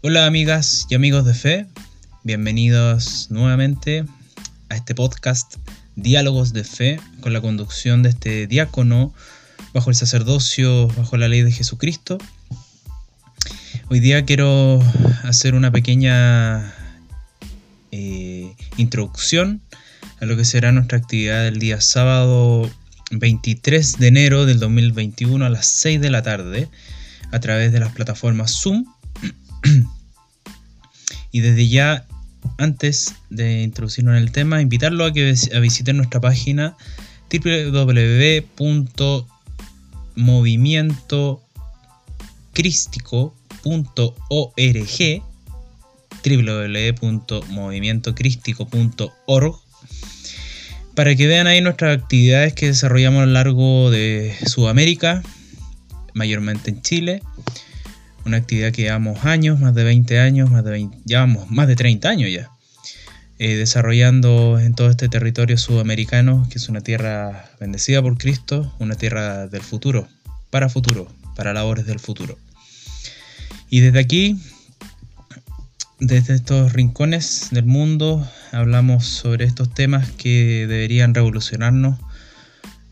Hola amigas y amigos de fe, bienvenidos nuevamente a este podcast Diálogos de Fe con la conducción de este diácono bajo el sacerdocio, bajo la ley de Jesucristo. Hoy día quiero hacer una pequeña eh, introducción a lo que será nuestra actividad del día sábado 23 de enero del 2021 a las 6 de la tarde a través de las plataformas Zoom. y desde ya, antes de introducirnos en el tema, invitarlo a que a visiten nuestra página www.movimientocrístico.org www.movimientocrístico.org para que vean ahí nuestras actividades que desarrollamos a lo largo de Sudamérica, mayormente en Chile. Una actividad que llevamos años, más de 20 años, más de 20, llevamos más de 30 años ya, eh, desarrollando en todo este territorio sudamericano, que es una tierra bendecida por Cristo, una tierra del futuro, para futuro, para labores del futuro. Y desde aquí desde estos rincones del mundo hablamos sobre estos temas que deberían revolucionarnos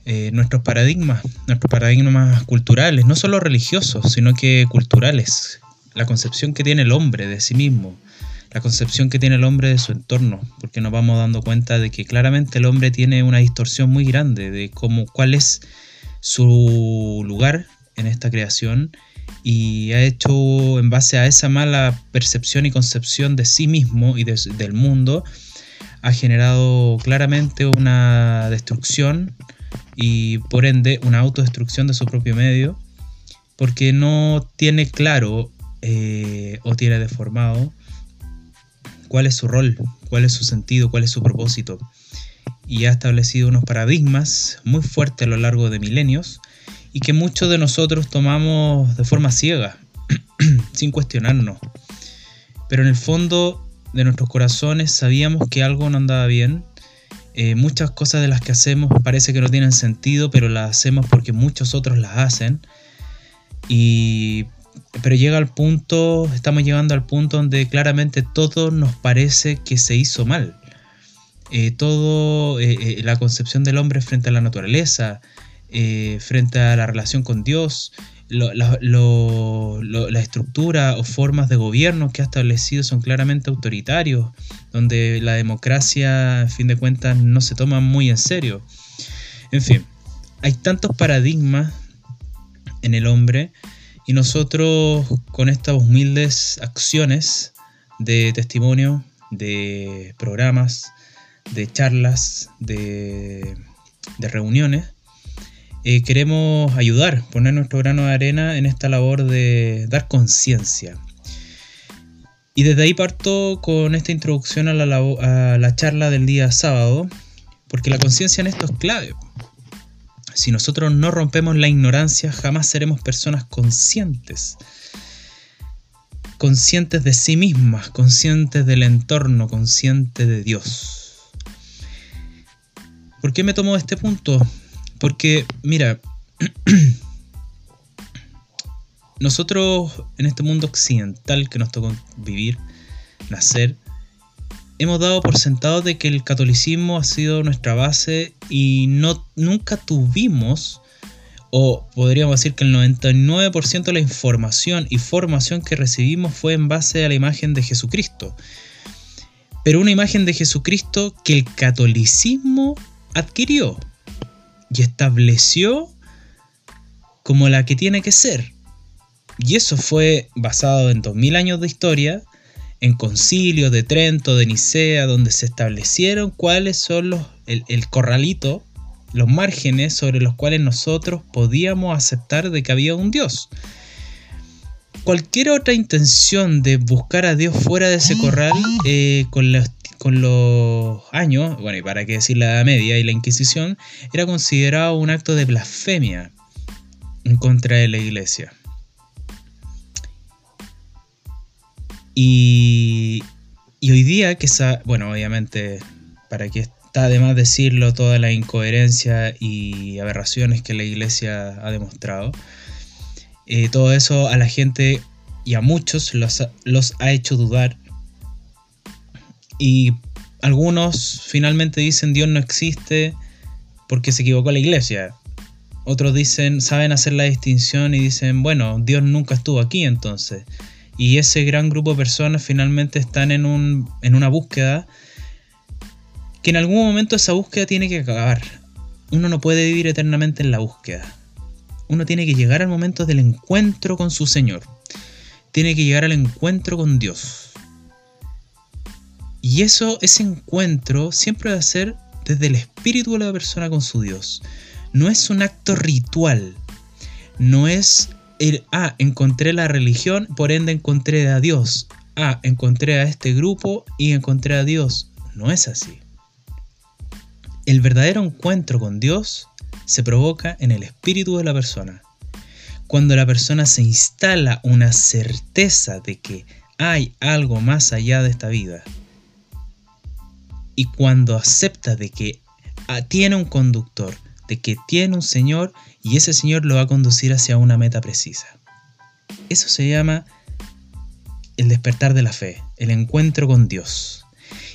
eh, nuestros paradigmas, nuestros paradigmas culturales, no solo religiosos, sino que culturales. La concepción que tiene el hombre de sí mismo, la concepción que tiene el hombre de su entorno, porque nos vamos dando cuenta de que claramente el hombre tiene una distorsión muy grande de cómo, cuál es su lugar en esta creación y ha hecho en base a esa mala percepción y concepción de sí mismo y del mundo, ha generado claramente una destrucción y por ende una autodestrucción de su propio medio, porque no tiene claro eh, o tiene deformado cuál es su rol, cuál es su sentido, cuál es su propósito. Y ha establecido unos paradigmas muy fuertes a lo largo de milenios y que muchos de nosotros tomamos de forma ciega, sin cuestionarnos. Pero en el fondo de nuestros corazones sabíamos que algo no andaba bien. Eh, muchas cosas de las que hacemos parece que no tienen sentido, pero las hacemos porque muchos otros las hacen. Y pero llega al punto, estamos llegando al punto donde claramente todo nos parece que se hizo mal. Eh, todo, eh, la concepción del hombre frente a la naturaleza, frente a la relación con Dios, la, estructura o formas de gobierno que ha establecido son claramente autoritarios, donde la democracia, en fin de cuentas, no se toma muy en serio. En fin, hay tantos paradigmas en el hombre y nosotros con estas humildes acciones de testimonio, de programas, de charlas, de, de reuniones, eh, queremos ayudar, poner nuestro grano de arena en esta labor de dar conciencia. Y desde ahí parto con esta introducción a la, a la charla del día sábado, porque la conciencia en esto es clave. Si nosotros no rompemos la ignorancia, jamás seremos personas conscientes. Conscientes de sí mismas, conscientes del entorno, conscientes de Dios. ¿Por qué me tomo este punto? Porque, mira, nosotros en este mundo occidental que nos tocó vivir, nacer, hemos dado por sentado de que el catolicismo ha sido nuestra base y no, nunca tuvimos, o podríamos decir que el 99% de la información y formación que recibimos fue en base a la imagen de Jesucristo. Pero una imagen de Jesucristo que el catolicismo adquirió y estableció como la que tiene que ser. Y eso fue basado en 2000 años de historia, en concilios de Trento, de Nicea, donde se establecieron cuáles son los, el, el corralito, los márgenes sobre los cuales nosotros podíamos aceptar de que había un Dios. Cualquier otra intención de buscar a Dios fuera de ese corral, eh, con los con los años, bueno, y para qué decir la Edad Media y la Inquisición, era considerado un acto de blasfemia en contra de la iglesia. Y, hoy día, que bueno, obviamente, para que está de más decirlo, toda la incoherencia y aberraciones que la iglesia ha demostrado, eh, todo eso a la gente y a muchos los ha hecho dudar. Y algunos finalmente dicen Dios no existe porque se equivocó la iglesia. Otros dicen, saben hacer la distinción y dicen, bueno, Dios nunca estuvo aquí entonces. Y ese gran grupo de personas finalmente están en, un, en una búsqueda que en algún momento esa búsqueda tiene que acabar. Uno no puede vivir eternamente en la búsqueda. Uno tiene que llegar al momento del encuentro con su Señor. Tiene que llegar al encuentro con Dios. Y eso, ese encuentro siempre va a ser desde el espíritu de la persona con su Dios. No es un acto ritual. No es el, ah, encontré la religión, por ende encontré a Dios. Ah, encontré a este grupo y encontré a Dios. No es así. El verdadero encuentro con Dios se provoca en el espíritu de la persona. Cuando la persona se instala una certeza de que hay algo más allá de esta vida, y cuando acepta de que ah, tiene un conductor, de que tiene un Señor y ese Señor lo va a conducir hacia una meta precisa. Eso se llama el despertar de la fe, el encuentro con Dios.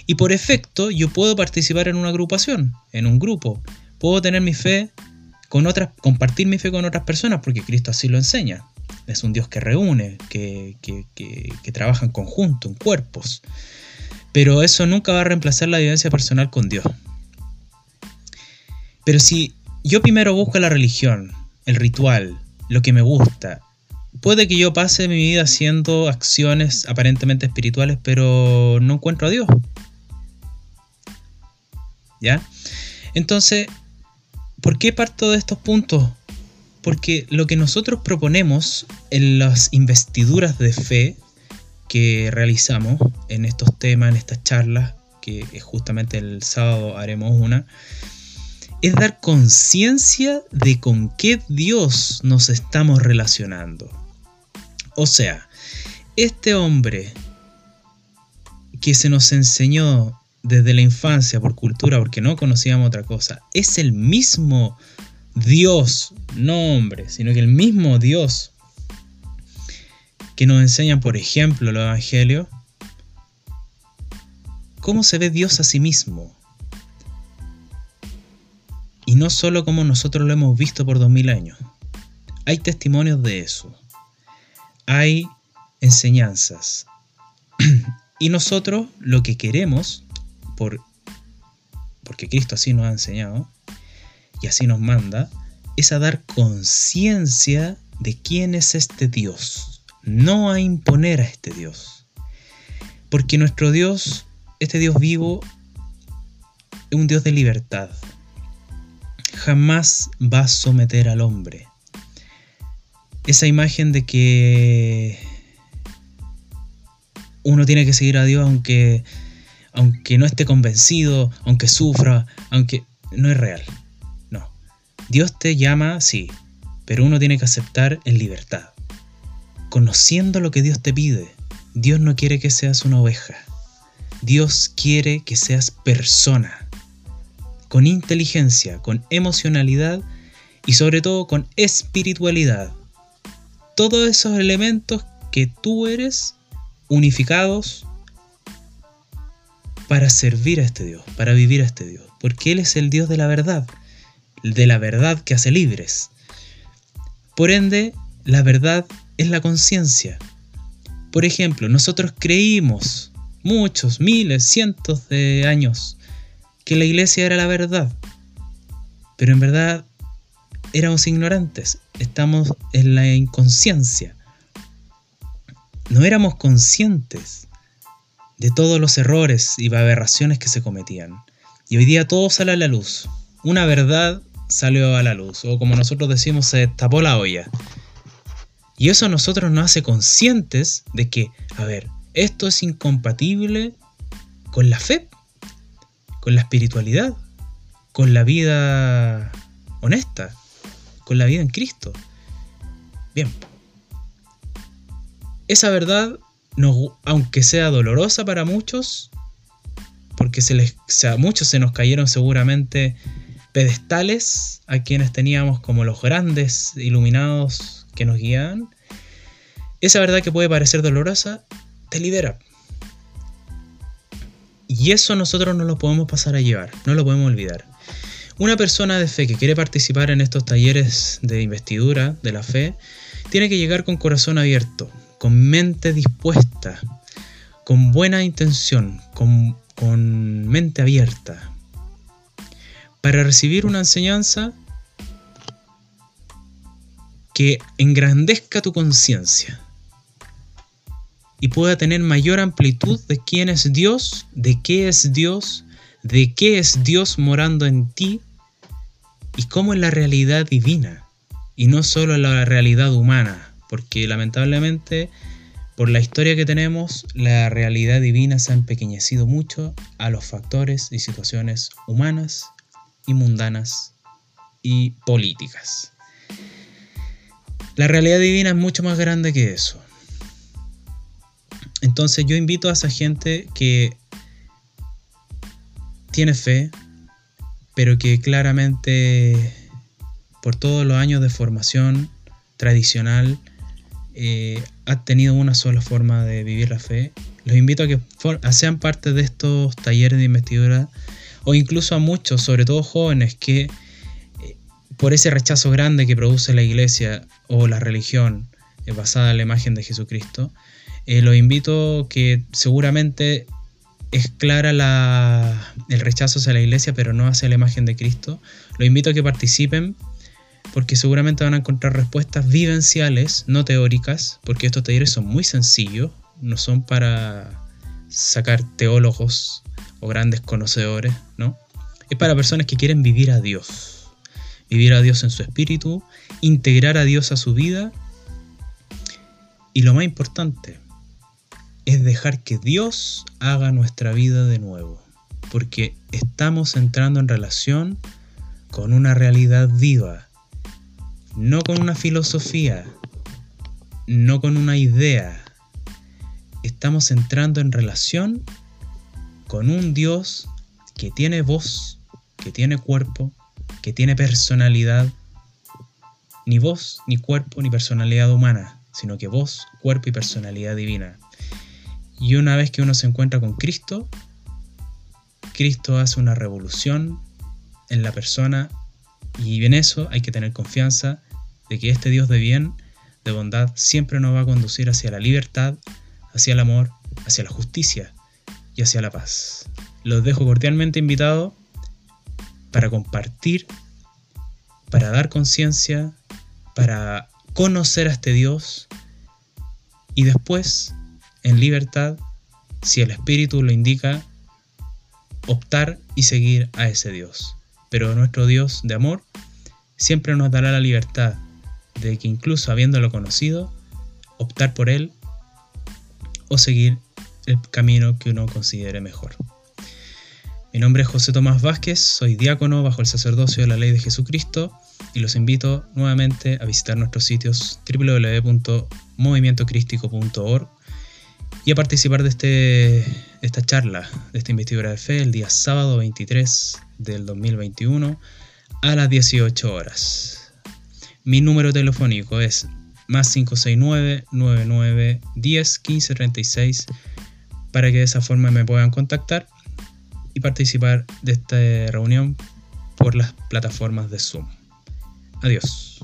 Y por efecto yo puedo participar en una agrupación, en un grupo. Puedo tener mi fe con otras, compartir mi fe con otras personas porque Cristo así lo enseña. Es un Dios que reúne, que, que, que, que trabaja en conjunto, en cuerpos. Pero eso nunca va a reemplazar la vivencia personal con Dios. Pero si yo primero busco la religión, el ritual, lo que me gusta, puede que yo pase mi vida haciendo acciones aparentemente espirituales, pero no encuentro a Dios. ¿Ya? Entonces, ¿por qué parto de estos puntos? Porque lo que nosotros proponemos en las investiduras de fe que realizamos en estos temas, en estas charlas, que justamente el sábado haremos una, es dar conciencia de con qué Dios nos estamos relacionando. O sea, este hombre que se nos enseñó desde la infancia por cultura, porque no conocíamos otra cosa, es el mismo Dios, no hombre, sino que el mismo Dios que nos enseñan, por ejemplo, los evangelios, cómo se ve Dios a sí mismo. Y no solo como nosotros lo hemos visto por dos mil años. Hay testimonios de eso. Hay enseñanzas. y nosotros lo que queremos, por, porque Cristo así nos ha enseñado, y así nos manda, es a dar conciencia de quién es este Dios no a imponer a este Dios. Porque nuestro Dios, este Dios vivo, es un Dios de libertad. Jamás va a someter al hombre. Esa imagen de que uno tiene que seguir a Dios aunque, aunque no esté convencido, aunque sufra, aunque no es real. No. Dios te llama, sí, pero uno tiene que aceptar en libertad conociendo lo que Dios te pide. Dios no quiere que seas una oveja. Dios quiere que seas persona, con inteligencia, con emocionalidad y sobre todo con espiritualidad. Todos esos elementos que tú eres unificados para servir a este Dios, para vivir a este Dios, porque Él es el Dios de la verdad, de la verdad que hace libres. Por ende, la verdad es la conciencia. Por ejemplo, nosotros creímos muchos, miles, cientos de años que la iglesia era la verdad, pero en verdad éramos ignorantes, estamos en la inconsciencia. No éramos conscientes de todos los errores y aberraciones que se cometían. Y hoy día todo sale a la luz. Una verdad salió a la luz, o como nosotros decimos, se tapó la olla. Y eso a nosotros nos hace conscientes de que, a ver, esto es incompatible con la fe, con la espiritualidad, con la vida honesta, con la vida en Cristo. Bien. Esa verdad, aunque sea dolorosa para muchos, porque se les, muchos se nos cayeron seguramente pedestales a quienes teníamos como los grandes iluminados que nos guían, esa verdad que puede parecer dolorosa te libera. Y eso nosotros no lo podemos pasar a llevar, no lo podemos olvidar. Una persona de fe que quiere participar en estos talleres de investidura de la fe, tiene que llegar con corazón abierto, con mente dispuesta, con buena intención, con, con mente abierta, para recibir una enseñanza que engrandezca tu conciencia y pueda tener mayor amplitud de quién es Dios, de qué es Dios, de qué es Dios morando en ti y cómo es la realidad divina y no solo la realidad humana, porque lamentablemente por la historia que tenemos, la realidad divina se ha empequeñecido mucho a los factores y situaciones humanas y mundanas y políticas. La realidad divina es mucho más grande que eso. Entonces yo invito a esa gente que tiene fe, pero que claramente por todos los años de formación tradicional eh, ha tenido una sola forma de vivir la fe. Los invito a que sean parte de estos talleres de investidura o incluso a muchos, sobre todo jóvenes, que eh, por ese rechazo grande que produce la iglesia o la religión eh, basada en la imagen de Jesucristo, eh, los invito que seguramente es clara la, el rechazo hacia la iglesia, pero no hacia la imagen de Cristo. Los invito a que participen porque seguramente van a encontrar respuestas vivenciales, no teóricas, porque estos talleres son muy sencillos, no son para sacar teólogos o grandes conocedores, ¿no? Es para personas que quieren vivir a Dios, vivir a Dios en su espíritu, integrar a Dios a su vida y lo más importante es dejar que Dios haga nuestra vida de nuevo, porque estamos entrando en relación con una realidad viva, no con una filosofía, no con una idea. Estamos entrando en relación con un Dios que tiene voz, que tiene cuerpo, que tiene personalidad, ni voz, ni cuerpo, ni personalidad humana, sino que voz, cuerpo y personalidad divina. Y una vez que uno se encuentra con Cristo, Cristo hace una revolución en la persona y en eso hay que tener confianza de que este Dios de bien, de bondad, siempre nos va a conducir hacia la libertad, hacia el amor, hacia la justicia y hacia la paz. Los dejo cordialmente invitados para compartir, para dar conciencia, para conocer a este Dios y después, en libertad, si el Espíritu lo indica, optar y seguir a ese Dios. Pero nuestro Dios de amor siempre nos dará la libertad de que incluso habiéndolo conocido, optar por Él o seguir el camino que uno considere mejor. Mi nombre es José Tomás Vázquez, soy diácono bajo el sacerdocio de la ley de Jesucristo y los invito nuevamente a visitar nuestros sitios www.movimientocrístico.org y a participar de, este, esta charla, de esta investidura de fe, el día sábado 23 del 2021 a las 18 horas. Mi número telefónico es más 569 99 10 15 36 para que de esa forma me puedan contactar y participar de esta reunión por las plataformas de Zoom. Adiós.